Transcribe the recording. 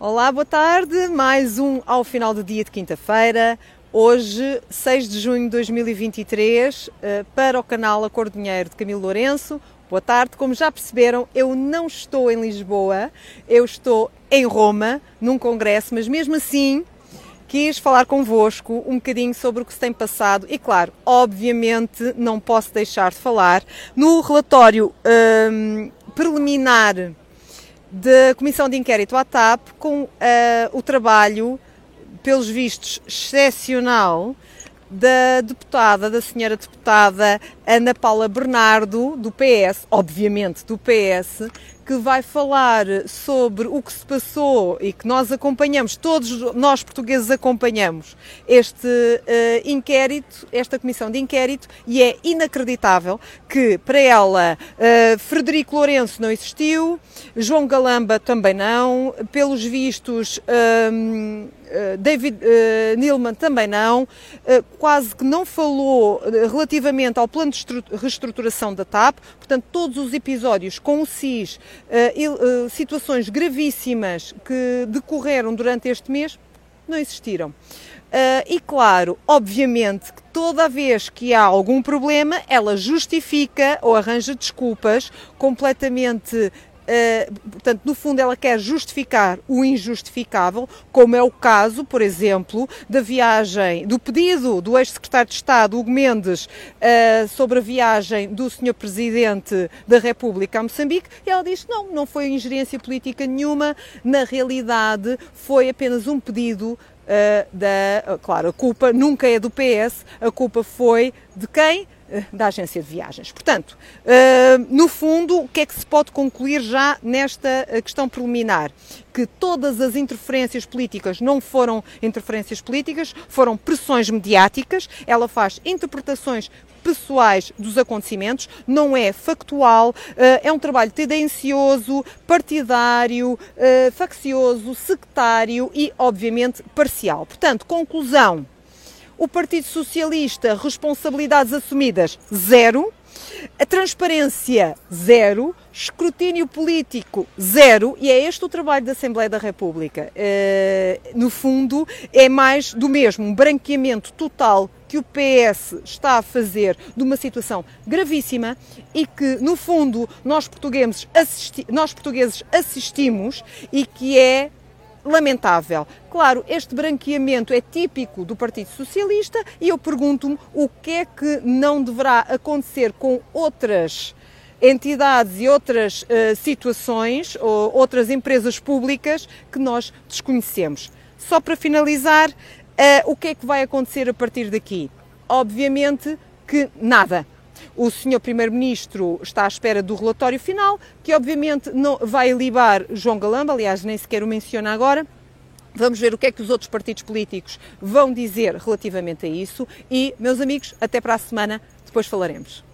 Olá, boa tarde. Mais um ao final do dia de quinta-feira. Hoje, 6 de junho de 2023, eh, para o canal A Cor do Dinheiro de Camilo Lourenço. Boa tarde. Como já perceberam, eu não estou em Lisboa, eu estou em Roma, num congresso, mas mesmo assim quis falar convosco um bocadinho sobre o que se tem passado e, claro, obviamente não posso deixar de falar no relatório hum, preliminar da Comissão de Inquérito à TAP com uh, o trabalho, pelos vistos, excepcional da deputada, da senhora deputada Ana Paula Bernardo, do PS, obviamente do PS, que vai falar sobre o que se passou e que nós acompanhamos, todos nós portugueses acompanhamos este uh, inquérito, esta comissão de inquérito, e é inacreditável que para ela uh, Frederico Lourenço não existiu, João Galamba também não, pelos vistos. Um, eh, David uh, Neilman também não, uh, quase que não falou relativamente ao plano de reestruturação da TAP, portanto, todos os episódios com o SIS, situações gravíssimas que decorreram durante este mês, não existiram. Uh, e claro, obviamente que toda vez que há algum problema, ela justifica ou arranja desculpas completamente Uh, portanto, no fundo, ela quer justificar o injustificável, como é o caso, por exemplo, da viagem, do pedido do ex-secretário de Estado, Hugo Mendes, uh, sobre a viagem do Sr. Presidente da República a Moçambique, e ela diz que não, não foi ingerência política nenhuma, na realidade foi apenas um pedido Uh, da. Claro, a culpa nunca é do PS, a culpa foi de quem? Da agência de viagens. Portanto, uh, no fundo, o que é que se pode concluir já nesta eh, questão preliminar? Que todas as interferências políticas não foram interferências políticas, foram pressões mediáticas, ela faz interpretações pessoais dos acontecimentos, não é factual, é um trabalho tendencioso, partidário, faccioso, sectário e, obviamente, parcial. Portanto, conclusão o Partido Socialista, responsabilidades assumidas, zero. A transparência, zero. Escrutínio político, zero. E é este o trabalho da Assembleia da República. Uh, no fundo, é mais do mesmo. Um branqueamento total que o PS está a fazer de uma situação gravíssima e que, no fundo, nós portugueses, assisti nós portugueses assistimos e que é lamentável. Claro, este branqueamento é típico do Partido Socialista e eu pergunto-me o que é que não deverá acontecer com outras entidades e outras uh, situações ou outras empresas públicas que nós desconhecemos. Só para finalizar, uh, o que é que vai acontecer a partir daqui? Obviamente que nada. O senhor Primeiro-Ministro está à espera do relatório final, que obviamente não vai libar João Galamba, aliás, nem sequer o menciona agora. Vamos ver o que é que os outros partidos políticos vão dizer relativamente a isso e, meus amigos, até para a semana, depois falaremos.